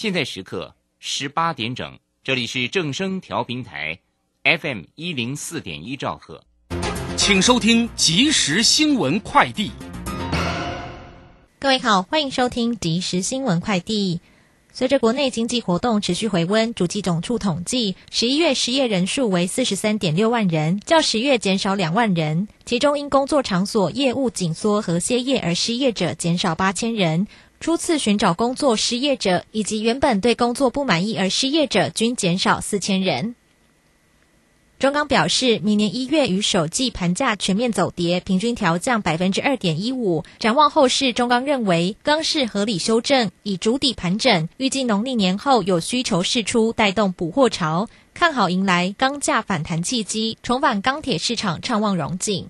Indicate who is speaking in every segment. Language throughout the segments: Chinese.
Speaker 1: 现在时刻十八点整，这里是正声调频台，FM 一零四点一兆赫，
Speaker 2: 请收听即时新闻快递。
Speaker 3: 各位好，欢迎收听即时新闻快递。随着国内经济活动持续回温，主计总处统计，十一月失业人数为四十三点六万人，较十月减少两万人。其中因工作场所业务紧缩和歇业而失业者减少八千人。初次寻找工作失业者以及原本对工作不满意而失业者均减少四千人。中钢表示，明年一月与首季盘价全面走跌，平均调降百分之二点一五。展望后市，中钢认为钢市合理修正，以主底盘整，预计农历年后有需求释出，带动补货潮，看好迎来钢价反弹契机，重返钢铁市场畅望荣景。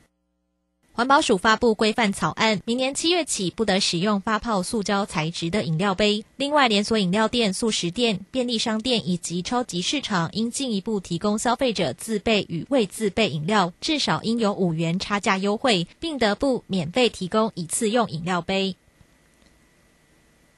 Speaker 3: 环保署发布规范草案，明年七月起不得使用发泡塑胶材质的饮料杯。另外，连锁饮料店、素食店、便利商店以及超级市场应进一步提供消费者自备与未自备饮料，至少应有五元差价优惠，并得不免费提供一次用饮料杯。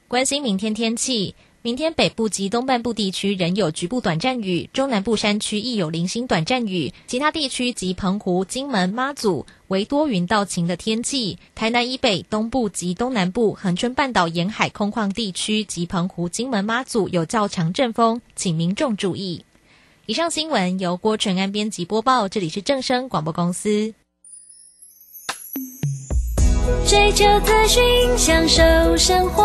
Speaker 3: 关心明天天气。明天北部及东半部地区仍有局部短暂雨，中南部山区亦有零星短暂雨，其他地区及澎湖、金门、妈祖为多云到晴的天气。台南以北、东部及东南部、恒春半岛沿海空旷地区及澎湖、金门、妈祖有较强阵风，请民众注意。以上新闻由郭纯安编辑播报，这里是正声广播公司。
Speaker 4: 追求资讯，享受生活。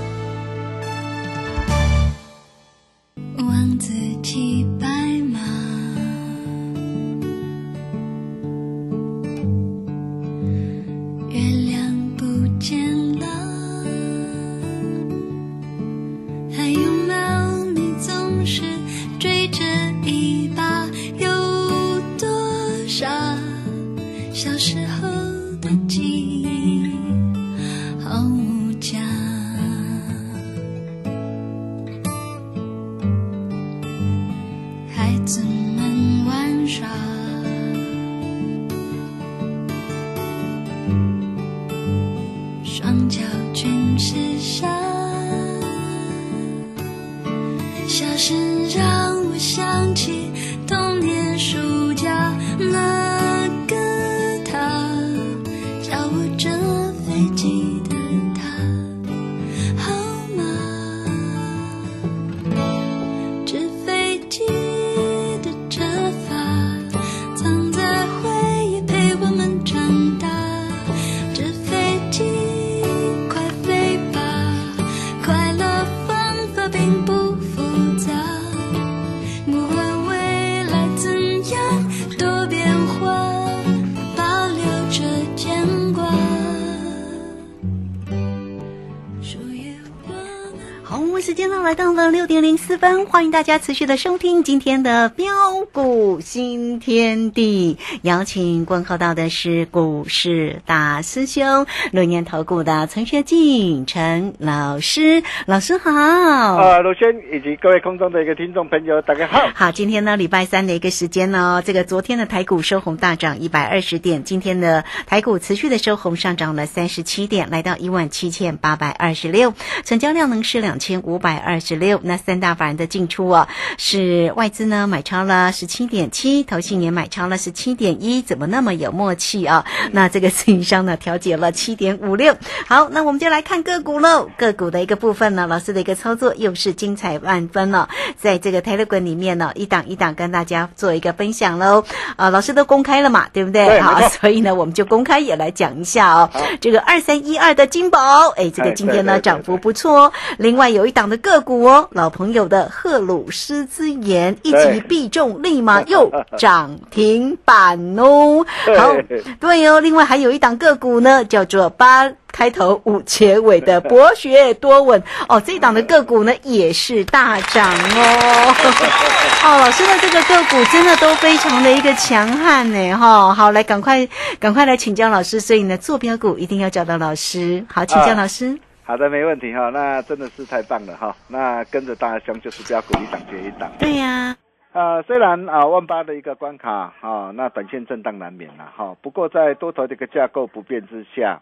Speaker 5: 四分，欢迎大家持续的收听今天的标股新天地。邀请问候到的是股市大师兄、六年投顾的陈学进陈老师，老师好。
Speaker 6: 啊，陆轩以及各位空中的一个听众朋友，大家好。
Speaker 5: 好，今天呢礼拜三的一个时间呢，这个昨天的台股收红大涨一百二十点，今天的台股持续的收红上涨了三十七点，来到一万七千八百二十六，成交量呢是两。千五百二十六。那三大法人的进出啊，是外资呢买超了十七点七，投信也买超了十七点一，怎么那么有默契啊？那这个自营商呢调节了七点五六。好，那我们就来看个股喽。个股的一个部分呢，老师的一个操作又是精彩万分了。在这个 Telegram 里面呢，一档一档跟大家做一个分享喽。啊，老师都公开了嘛，对不对？好，所以呢，我们就公开也来讲一下哦。这个二三一二的金宝，哎，这个
Speaker 6: 哎
Speaker 5: 今天呢涨幅不错哦。另外有一档的个股哦，老朋友的赫鲁斯之言一击必中，立马又涨停板哦。好，对哦。另外还有一档个股呢，叫做八。开头五结尾的博学多闻哦，这一档的个股呢也是大涨哦。哦，老师的这个个股真的都非常的一个强悍呢，哈、好，来赶快赶快来请教老师，所以呢，坐标股一定要找到老师。好，请教
Speaker 6: 啊
Speaker 5: 老师。
Speaker 6: 好的，没问题哈。那真的是太棒了哈。那跟着大兄就是标股一档接一档。
Speaker 5: 对呀、
Speaker 6: 啊，虽然啊万八的一个关卡啊，那短线震荡难免了哈。不过在多头的一个架构不变之下，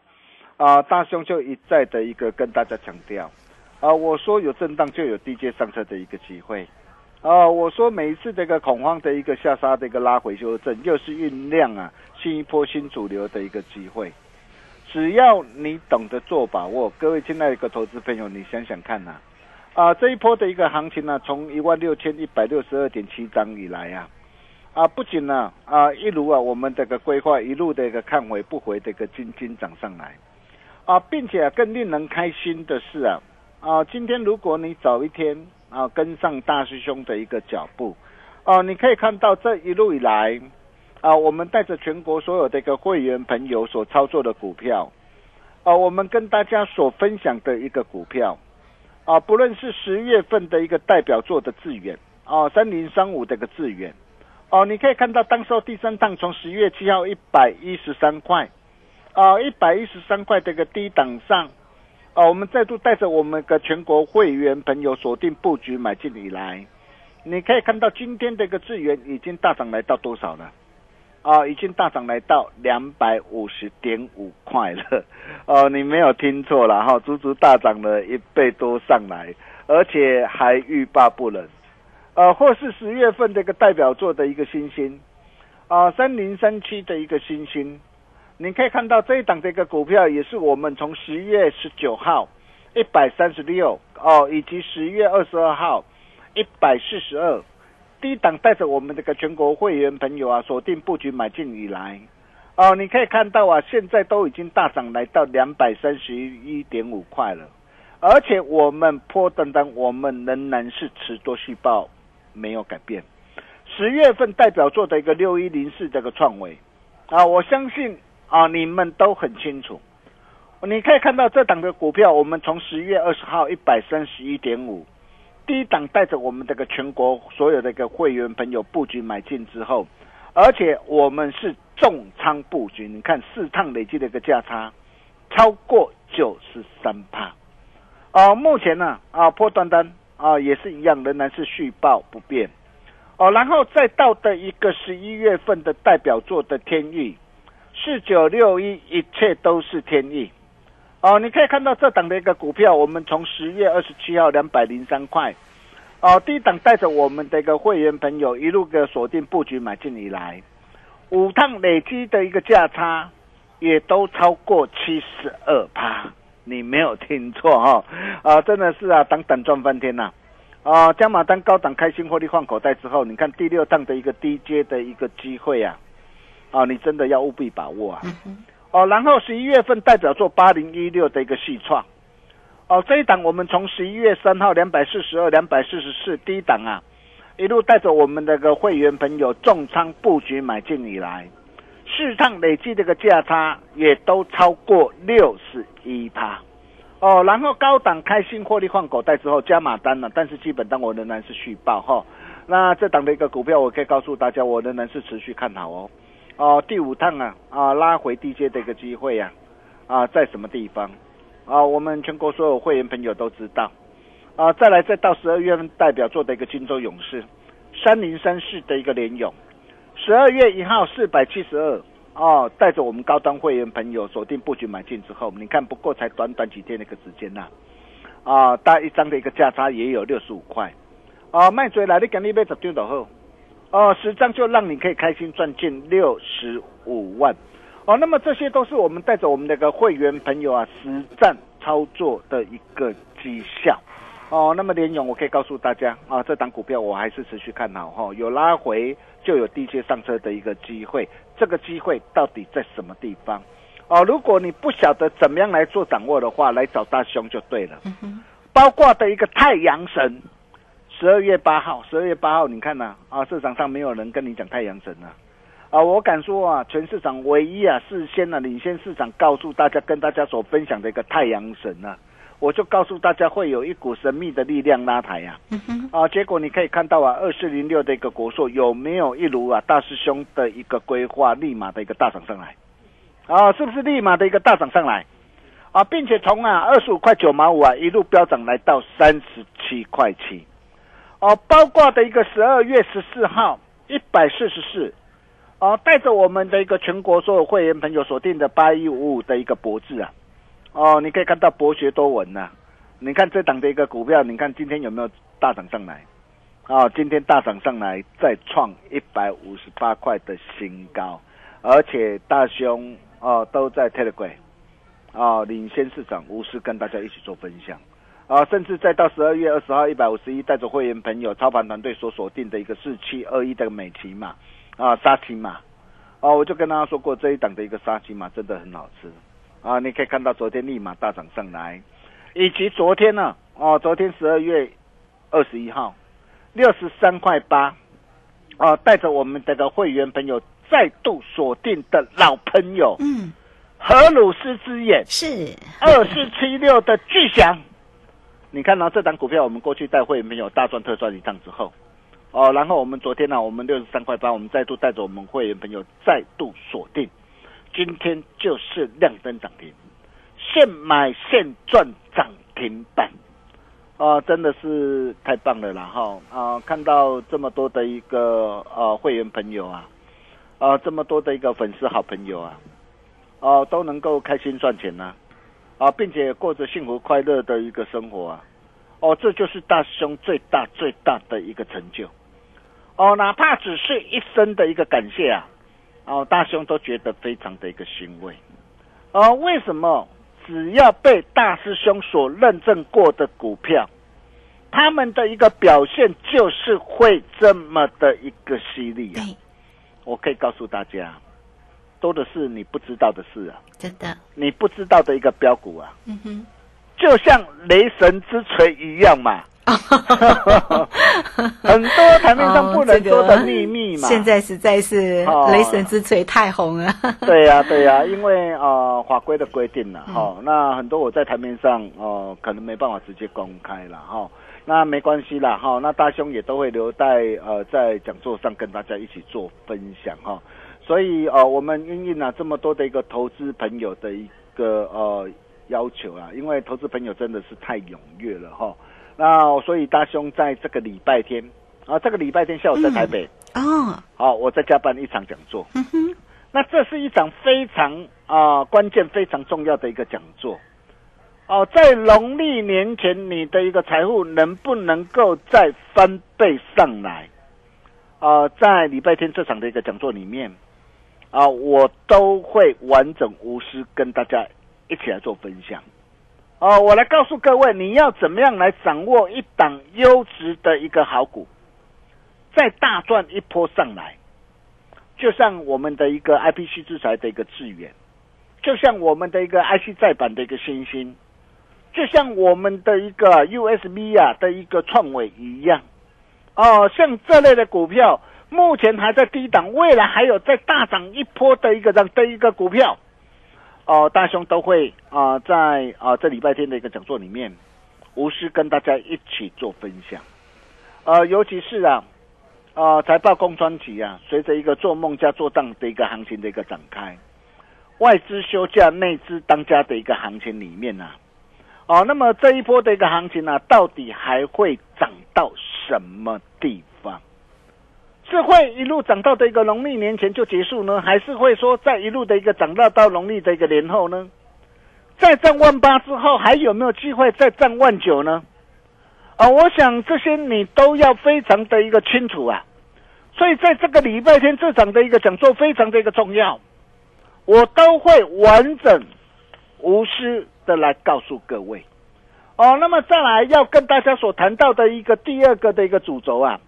Speaker 6: 啊，大兄就一再的一个跟大家强调，啊，我说有震荡就有低阶上车的一个机会，啊，我说每一次这个恐慌的一个下杀的一个拉回修正，又是酝酿啊新一波新主流的一个机会。只要你懂得做把握，各位亲爱的一个投资朋友，你想想看呐、啊，这一波的一个行情呢、从一万六千一百六十二点七涨以来啊，啊，不仅呢啊，一如啊我们这个规划一路的一个看回不回的一个金金涨上来，啊，并且、更令人开心的是啊啊，今天如果你早一天啊跟上大师兄的一个脚步，哦、你可以看到这一路以来啊，我们带着全国所有的一个会员朋友所操作的股票，啊，我们跟大家所分享的一个股票。啊，不论是十月份的一个代表作的智远，哦、三零三五的一个智远，哦，你可以看到当时候第三趟从十月七号一百一十三块，啊，一百一十三块的一个低档上，啊，我们再度带着我们的全国会员朋友锁定布局买进以来，你可以看到今天的一个智源已经大涨来到多少了？啊，已经大涨来到两百五十点五块了，哦，你没有听错了哈，足足大涨了一倍多上来，而且还欲罢不能，呃，或是十月份这个代表作的一个新星，啊，三零三七的一个新星，你可以看到这一档这个股票也是我们从十月十九号一百三十六哦，以及十月二十二号一百四十二。低档带着我们这个全国会员朋友啊，锁定布局买进以来，哦，你可以看到啊，现在都已经大涨来到两百三十一点五块了，而且我们破等等，我们仍然是持多续报，没有改变。十月份代表作的一个六一零四这个创维啊，我相信啊，你们都很清楚。你可以看到这档的股票，我们从十月二十号一百三十一点五。低档带着我们这个全国所有的一个会员朋友布局买进之后，而且我们是重仓布局，你看四趟累计的一个价差超过九十三帕，啊，目前呢啊破断单啊也是一样，仍然是续报不变，哦，然后再到的一个十一月份的代表作的天域四九六一，一切都是天意。哦，你可以看到这档的一个股票，我们从十月二十七号两百零三块，哦，低档带着我们的一个会员朋友一路的锁定布局买进以来，五趟累积的一个价差也都超过七十二趴，你没有听错哈、哦，啊，真的是啊，等等赚翻天呐、啊！加码单高档开心获利换口袋之后，你看第六趟的一个低阶的一个机会啊，啊，你真的要务必把握啊！哦，然后十一月份代表做八零一六的一个细创，哦，这一档我们从十一月三号两百四十二、两百四十四低档啊，一路带着我们那个会员朋友重仓布局买进以来，市场累计这个价差也都超过六十一趴。哦，然后高档开新获利换口袋之后加码单了，但是基本单我仍然是续报哈、那这档的一个股票，我可以告诉大家，我仍然是持续看好哦。哦，第五趟啊啊拉回低阶的一个机会呀啊在什么地方啊？我们全国所有会员朋友都知道啊。再来，再到十二月份代表作的一个金州勇士三零三四的一个联勇，十二月一号四百七十二哦，带着我们高端会员朋友锁定布局买进之后，你看不过才短短几天的一个时间呐、啊，大一张的一个价差也有六十五块，啊，卖追来你赶紧买十张就好，哦，十张就让你可以开心赚进六十五万，哦，那么这些都是我们带着我们那个会员朋友啊实战操作的一个绩效。哦，那么联勇，我可以告诉大家啊，这档股票我还是持续看好哈，有拉回就有低阶上车的一个机会，这个机会到底在什么地方？哦，如果你不晓得怎么样来做掌握的话，来找大兄就对了。包括的一个太阳神，十二月八号，十二月八号，你看呐啊，市场上没有人跟你讲太阳神啊，啊，我敢说啊，全市场唯一啊，事先呢领先市场告诉大家，跟大家所分享的一个太阳神啊。我就告诉大家，会有一股神秘的力量拉抬呀，啊，结果你可以看到啊，二四零六的一个国硕有没有一如啊大师兄的一个规划，立马的一个大涨上来，啊，是不是立马的一个大涨上来，啊，并且从啊二十五块九毛五啊一路飙涨来到三十七块七，哦，包括的一个十二月十四号一百四十四，哦，带着我们的一个全国所有会员朋友锁定的八一五五的一个博智啊。哦，你可以看到博学多闻呐。你看这档的一个股票，你看今天有没有大涨上来？哦，今天大涨上来，再创一百五十八块的新高，而且大兄哦都在 Telegram 哦领先市场，无私跟大家一起做分享啊，甚至再到十二月二十号一百五十一，带着会员朋友操盘团队所锁定的一个四七二一的美琪嘛啊沙琪嘛，啊，我就跟大家说过这一档的一个沙琪嘛真的很好吃。啊，你可以看到昨天立马大涨上来，以及昨天呢，哦，昨天十二月二十一号六十三块八，啊，带着我们的个会员朋友再度锁定的老朋友，
Speaker 5: 嗯，
Speaker 6: 荷鲁斯之眼
Speaker 5: 是。
Speaker 6: 二四七六的巨响，你看到这档股票，我们过去带会员朋友大赚特赚一趟之后，哦，然后我们昨天呢，我们六十三块八，我们再度带着我们会员朋友再度锁定。今天就是亮灯涨停，现买现赚涨停板，啊，真的是太棒了啦！哈啊，看到这么多的一个呃会员朋友啊，啊，这么多的一个粉丝好朋友啊，哦，都能够开心赚钱呢，啊，并且过着幸福快乐的一个生活啊，哦，这就是大师兄最大最大的一个成就，哦，哪怕只是一生的一个感谢啊。哦，大师兄都觉得非常的一个欣慰，哦，为什么只要被大师兄所认证过的股票，他们的一个表现就是会这么的一个犀利啊？我可以告诉大家，多的是你不知道的事啊，
Speaker 5: 真的，
Speaker 6: 你不知道的一个标股啊，
Speaker 5: 嗯哼，
Speaker 6: 就像雷神之锤一样嘛。很多台面上不能说的秘密嘛，
Speaker 5: 现在实在是雷神之锤太红了。
Speaker 6: 对呀，对呀，因为呃 法规的规定了哈，那很多我在台面上哦可能没办法直接公开了哈，那没关系啦哈，那大兄也都会留在呃在讲座上跟大家一起做分享哈，所以呃我们应应了这么多的一个投资朋友的一个呃要求啊，因为投资朋友真的是太踊跃了哈。那所以大兄在这个礼拜天啊，这个礼拜天下午在台北
Speaker 5: 哦，
Speaker 6: 好，我在加办一场讲座。那这是一场非常啊关键、非常重要的一个讲座哦，在农历年前，你的一个财富能不能够再翻倍上来啊？在礼拜天这场的一个讲座里面啊，我都会完整无私跟大家一起来做分享。哦，我来告诉各位，你要怎么样来掌握一档优质的一个好股，再大赚一波上来，就像我们的一个 IPC 制裁的一个资源，就像我们的一个 IC 再版的一个新星，就像我们的一个 USB 啊的一个创伟一样，哦，像这类的股票，目前还在低档，未来还有再大涨一波的一个这的一个股票。哦，大兄都会啊，在啊这礼拜天的一个讲座里面，无私跟大家一起做分享。呃，尤其是啊，啊财报公专辑啊，随着一个做梦加做账的一个行情的一个展开，外资休假、内资当家的一个行情里面呢，哦，那么这一波的一个行情呢，到底还会涨到什么地方？是会一路涨到的一个农历年前就结束呢，还是会说在一路的一个涨到到农历的一个年后呢？再涨万八之后，还有没有机会再涨万九呢？啊，我想这些你都要非常的一个清楚啊。所以在这个礼拜天这场的一个讲座非常的一个重要，我都会完整无私的来告诉各位。哦，那么再来要跟大家所谈到的一个第二个的一个主轴啊，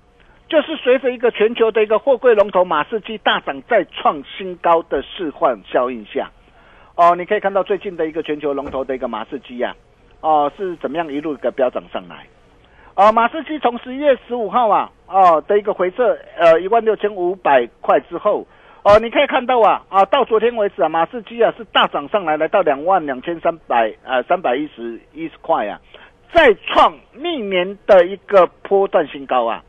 Speaker 6: 就是随着一个全球的一个货柜龙头马士基大涨再创新高的示范效应下，哦，你可以看到最近的一个全球龙头的一个马士基呀，哦是怎么样一路的飙涨上来。啊，马士基从十一月十五号啊，哦的一个回撤，呃，一万六千五百块之后，哦，你可以看到啊，啊，到昨天为止啊，马士基啊是大涨上来，来到两万两千三百呃三百一十一十块啊，再创历年的一个波段新高啊，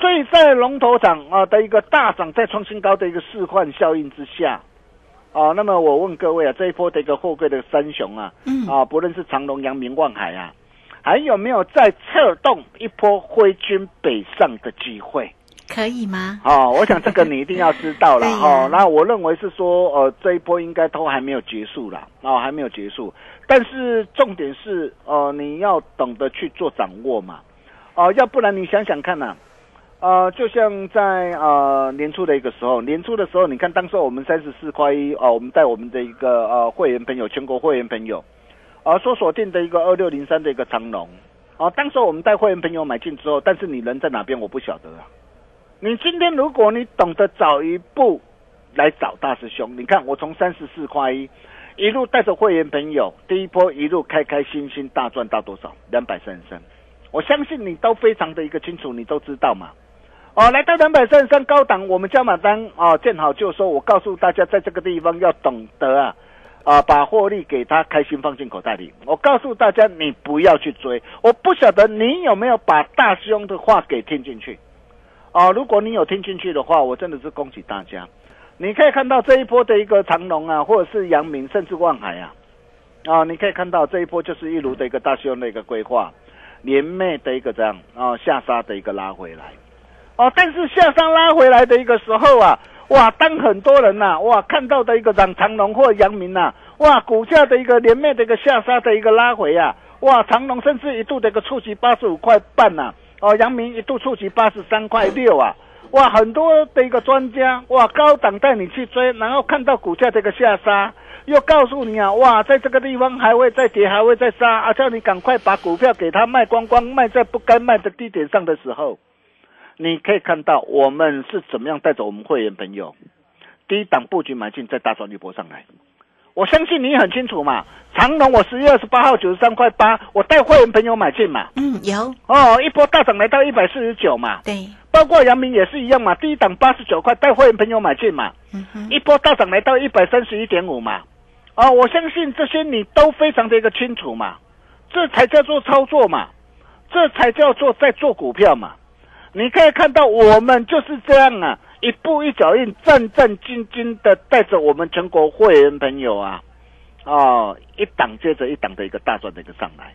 Speaker 6: 所以在龙头涨啊的一个大涨再创新高的一个示范效应之下，啊，那么我问各位啊，这一波的一个货柜的三雄啊，嗯，啊，不论是长隆、阳明、万海啊。还有没有再策动一波挥军北上的机会？
Speaker 5: 可以吗？
Speaker 6: 哦，我想这个你一定要知道了哦。那我认为是说，呃，这一波应该都还没有结束啦，哦，还没有结束。但是重点是，呃，你要懂得去做掌握嘛，哦，要不然你想想看呐，呃，就像在呃年初的一个时候，年初的时候，你看当时我们三十四块一哦，我们带我们的一个呃会员朋友，全国会员朋友。啊所锁定的一个二六零三的一个长龙，啊，当时我们带会员朋友买进之后，但是你人在哪边我不晓得啊。你今天如果你懂得早一步来找大师兄，你看我从三十四块一一路带着会员朋友，第一波一路开开心心大赚到多少？两百三十三。我相信你都非常的一个清楚，你都知道嘛。哦，来到两百三十三高档，我们加码单啊，见好就收。我告诉大家，在这个地方要懂得啊。啊，把获利给他开心放进口袋里。我告诉大家，你不要去追。我不晓得你有没有把大师兄的话给听进去。啊，如果你有听进去的话，我真的是恭喜大家。你可以看到这一波的一个长龙啊，或者是阳明，甚至万海啊，啊，你可以看到这一波就是一路的一个大师兄的一个规划，连袂的一个这样啊下杀的一个拉回来。哦，但是下杀拉回来的一个时候啊。哇，当很多人呐，哇看到的一个涨长龙或阳明呐，哇股价的一个连面的一个下杀的一个拉回啊，哇长龙甚至一度的一个触及八十五块半呐，哦阳明一度触及八十三块六啊，哇很多的一个专家哇高档带你去追，然后看到股价这个下杀，又告诉你啊，哇在这个地方还会再跌，还会再杀啊，叫你赶快把股票给他卖光光，卖在不该卖的地点上的时候。你可以看到我们是怎么样带着我们会员朋友低档布局买进，再大赚一波上来。我相信你很清楚嘛。长隆我十月二十八号九十三块八，我带会员朋友买进嘛。
Speaker 5: 嗯，有
Speaker 6: 哦，一波大涨来到一百四十九嘛。
Speaker 5: 对，
Speaker 6: 包括阳明也是一样嘛，低档八十九块带会员朋友买进嘛。嗯哼，一波大涨来到一百三十一点五嘛。哦，我相信这些你都非常的一个清楚嘛。这才叫做操作嘛，这才叫做在做股票嘛。你可以看到，我们就是这样啊，一步一脚印，战战兢兢的带着我们全国会员朋友啊，哦，一档接着一档的一个大赚的一个上来，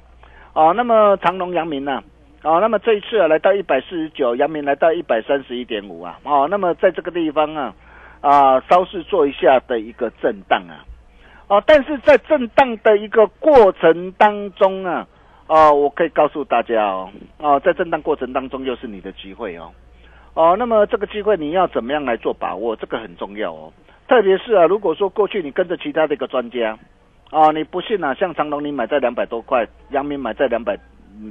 Speaker 6: 哦，那么长隆、阳明呢，哦，那么这一次啊，来到一百四十九，阳明来到一百三十一点五啊，哦，那么在这个地方啊，啊，稍事做一下的一个震荡啊，哦，但是在震荡的一个过程当中啊。哦，我可以告诉大家哦，哦，在震荡过程当中又是你的机会哦，哦，那么这个机会你要怎么样来做把握？这个很重要哦，特别是啊，如果说过去你跟着其他的一个专家，啊，你不信啊，像长隆你买在两百多块，阳明买在两百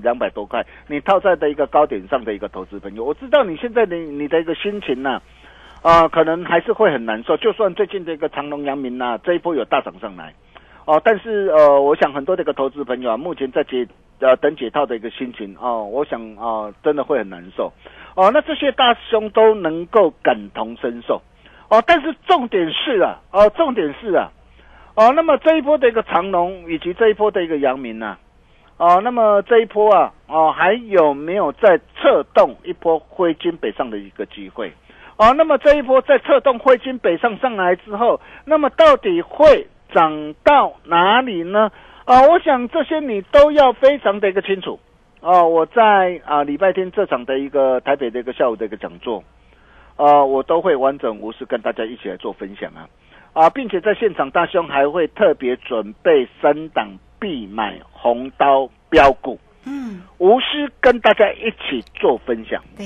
Speaker 6: 两百多块，你套在的一个高点上的一个投资朋友，我知道你现在的你的一个心情呢，啊，可能还是会很难受，就算最近这个长隆、阳明呐，这一波有大涨上来。哦，但是呃，我想很多的一个投资朋友啊，目前在解呃等解套的一个心情哦，我想啊，真的会很难受哦。那这些大兄都能够感同身受哦，但是重点是啊，哦，重点是啊，哦，那么这一波的一个长龙以及这一波的一个阳明呢，哦，那么这一波啊，哦，还有没有在策动一波挥金北上的一个机会？哦，那么这一波在策动挥金北上上来之后，那么到底会？涨到哪里呢？啊，我想这些你都要非常的一个清楚。哦，我在啊礼拜天这场的一个台北的一个下午的一个讲座，啊，我都会完整无私跟大家一起来做分享啊。啊，并且在现场大兄还会特别准备三档必买红刀标股，
Speaker 5: 嗯，
Speaker 6: 无私跟大家一起做分享，
Speaker 5: 对，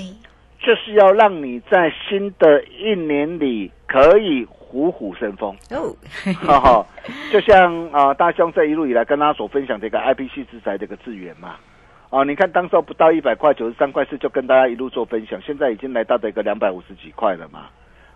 Speaker 6: 就是要让你在新的一年里可以虎虎生风。
Speaker 5: 哦，
Speaker 6: 哈哈，就像啊、大兄这一路以来跟大家所分享这个 IPC 制裁这个资源嘛，啊，你看当时候不到一百块，九十三块四就跟大家一路做分享，现在已经来到的一个两百五十几块了嘛，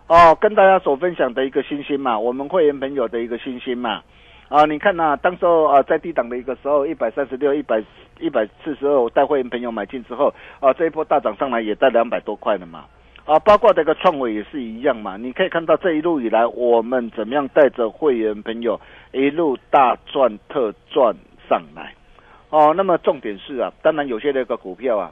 Speaker 6: 哦，跟大家所分享的一个信心嘛，我们会员朋友的一个信心嘛，啊，你看呐、当时候啊在低档的一个时候，一百三十六、一百一百四十二，我带会员朋友买进之后，啊，这一波大涨上来也带两百多块了嘛。啊，包括这个创伟也是一样嘛。你可以看到这一路以来，我们怎么样带着会员朋友一路大赚特赚上来。哦，那么重点是啊，当然有些那个股票啊，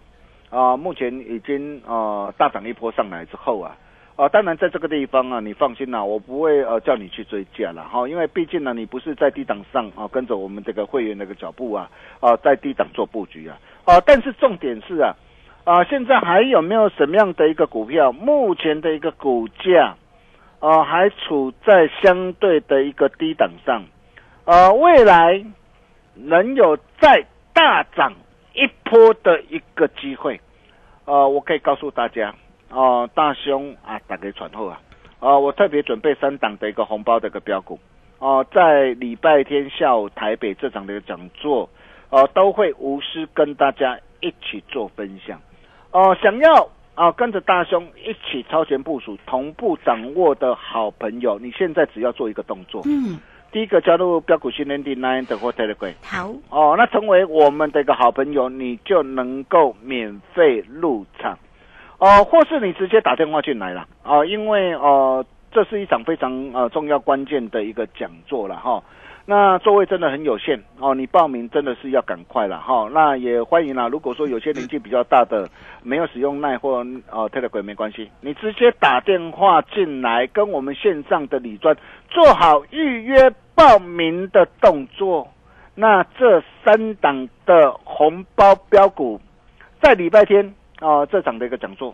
Speaker 6: 啊，目前已经啊大涨一波上来之后啊，啊，当然在这个地方啊，你放心啦、我不会呃叫你去追价了哈，因为毕竟呢，你不是在低档上啊，跟着我们这个会员那个脚步啊，啊，在低档做布局啊，啊，但是重点是啊。啊，现在还有没有什么样的一个股票？目前的一个股价，啊，还处在相对的一个低档上，啊，未来能有再大涨一波的一个机会，啊，我可以告诉大家，哦、大兄啊，打给传后啊，啊、我特别准备三档的一个红包的一个标股，哦、在礼拜天下午台北这场的一个讲座，啊，都会无私跟大家一起做分享。哦、想要啊、跟着大兄一起超前部署、同步掌握的好朋友，你现在只要做一个动作，
Speaker 5: 嗯，
Speaker 6: 第一个加入标股训练营 Nine 的或 Telegram
Speaker 5: 好，
Speaker 6: 哦，那成为我们的一个好朋友，你就能够免费入场。哦，或是你直接打电话进来了哦，因为哦、这是一场非常呃重要关键的一个讲座了哈。那座位真的很有限哦，你报名真的是要赶快了哈。那也欢迎啦，如果说有些年纪比较大的没有使用奈或呃 Telegram 没关系，你直接打电话进来，跟我们线上的李专做好预约报名的动作。那这三档的红包标股，在礼拜天啊、这场的一个讲座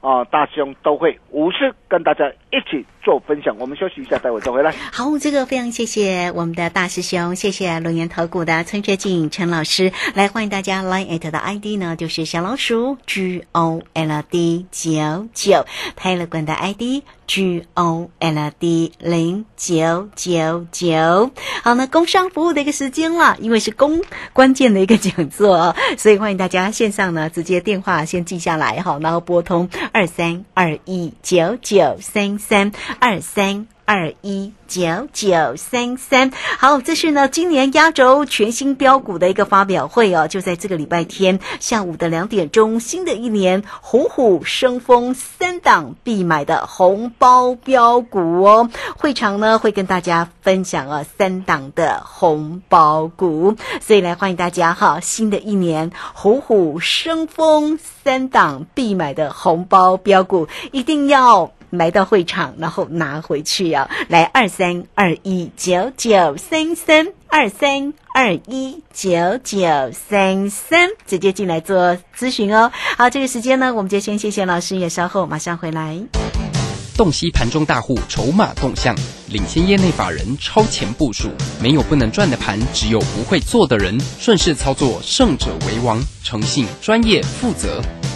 Speaker 6: 啊、大兄都会无私跟大家一起做分享。我们休息一下，待会再回来。
Speaker 5: 好，这个非常谢谢我们的大师兄，谢谢龙岩投顾的陈学进陈老师，来欢迎大家 Line 的 ID 呢，就是小老鼠 G O L D 九九，泰勒管的 ID G O L D 零九九九。好，那工商服务的一个时间了，因为是公关键的一个讲座，所以欢迎大家线上呢直接电话先记下来哈，然后拨通二三二一九九三三二三。二一九九三三，好，这是呢今年压轴全新标股的一个发表会哦，就在这个礼拜天下午的两点钟，新的一年虎虎生风，三档必买的红包标股哦，会场呢会跟大家分享啊三档的红包股，所以来欢迎大家哈，新的一年虎虎生风，三档必买的红包标股一定要。来到会场，然后拿回去啊！来二三二一九九三三二三二一九九三三，直接进来做咨询哦。好，这个时间呢，我们就先谢谢老师，也稍后马上回来。
Speaker 2: 洞悉盘中大户筹码动向，领先业内法人超前部署。没有不能赚的盘，只有不会做的人。顺势操作，胜者为王。诚信、专业、负责，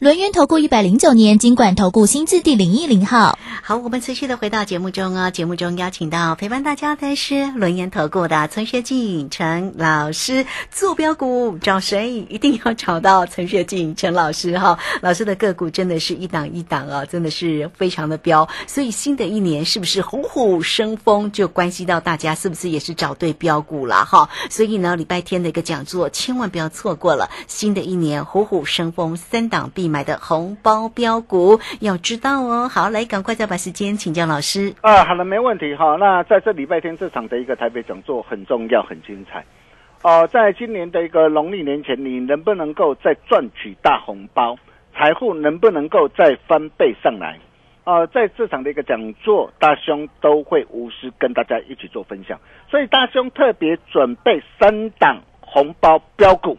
Speaker 4: 轮源投顾一百零九年金管投顾新字第零一零号。
Speaker 5: 好，我们持续的回到节目中哦。节目中邀请到陪伴大家的是轮研投顾的陈学进陈老师，坐标股找谁？一定要找到陈学进陈老师哈。老师的个股真的是一档一档啊，真的是非常的标。所以新的一年是不是虎虎生风，就关系到大家是不是也是找对标股了哈。所以呢，礼拜天的一个讲座千万不要错过了。新的一年虎虎生风，三档必买的红包标股要知道哦。好，来赶快再把时间请教老师。
Speaker 6: 啊，好了，没问题哈。那在这礼拜天这场的一个台北讲座很重要，很精彩。哦、在今年的一个农历年前，你能不能够再赚取大红包？财富能不能够再翻倍上来？啊、在这场的一个讲座，大兄都会无私跟大家一起做分享。所以大兄特别准备三档红包标股，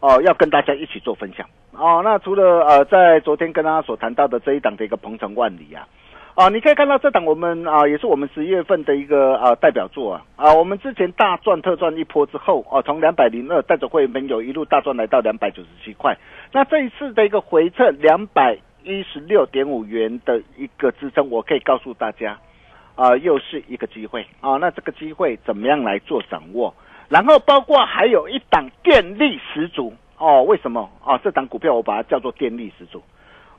Speaker 6: 哦、要跟大家一起做分享。哦，那除了呃，在昨天跟大家所谈到的这一档的一个鹏程万里啊，啊，你可以看到这档我们啊，也是我们十一月份的一个啊代表作啊啊，我们之前大赚特赚一波之后哦、从两百零二带着会员朋友一路大赚来到两百九十七块，那这一次的一个回撤两百一十六点五元的一个支撑，我可以告诉大家啊，又是一个机会啊，那这个机会怎么样来做掌握？然后包括还有一档电力十足哦，为什么啊？这档股票我把它叫做电力十足。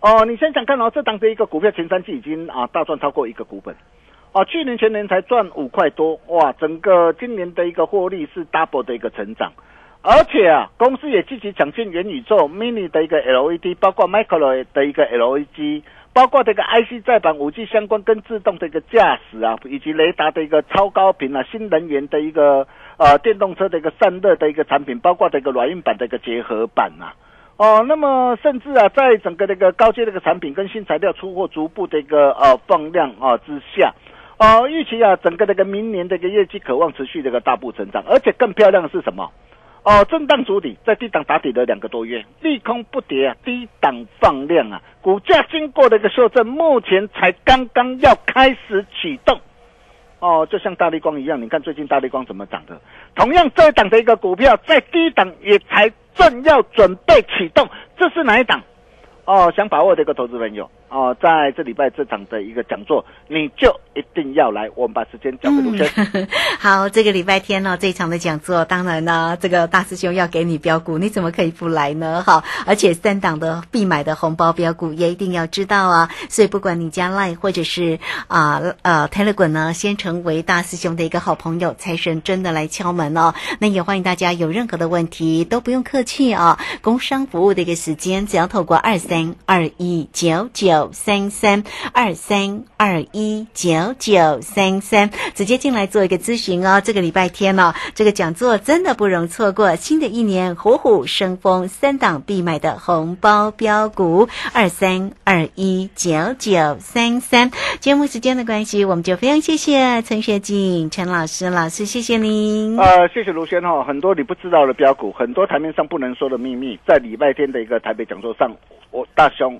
Speaker 6: 哦，你想想看哦，这档的一个股票前三季已经啊大赚超过一个股本，哦，去年前年才赚五块多，哇，整个今年的一个获利是 double 的一个成长，而且啊，公司也积极抢进元宇宙 mini 的一个 LED，包括 micro 的一个 LED，包括这个 IC 再版五 G 相关跟自动的一个驾驶啊，以及雷达的一个超高频啊，新能源的一个呃电动车的一个散热的一个产品，包括这个软硬板的一个结合板啊。哦，那么甚至啊，在整个这个高阶这个产品跟新材料出货逐步的一个呃放量啊之下，哦，预期啊，整个这个明年的一个业绩渴望持续这个大步成长，而且更漂亮的是什么？哦，震荡筑底，在低档打底了两个多月，利空不跌啊，低档放量啊，股价经过的一个修正，目前才刚刚要开始启动。哦，就像大力光一样，你看最近大力光怎么涨的？同样这一档的一个股票，在低档也才正要准备启动，这是哪一档？哦，想把握的一个投资朋友哦，在这礼拜这场的一个讲座，你就一定要来。我们把时间交给卢轩。
Speaker 5: 好，这个礼拜天呢、这一场的讲座，当然呢，这个大师兄要给你标股，你怎么可以不来呢？好，而且三档的必买的红包标股也一定要知道啊。所以不管你加 Line 或者是啊呃 Telegram 呢，先成为大师兄的一个好朋友，财神真的来敲门哦。那也欢迎大家有任何的问题都不用客气啊，工商服务的一个时间，只要透过二三二一九九九三三二三二一九九三三直接进来做一个咨询哦。这个礼拜天呢、这个讲座真的不容错过。新的一年虎虎生风，三档必买的红包标股二三二一九九三三。节目时间的关系，我们就非常谢谢陈学静陈老师，老师谢谢您。
Speaker 6: 呃，谢谢卢轩哈，很多你不知道的标股，很多台面上不能说的秘密，在礼拜天的一个台北讲座上，我大兄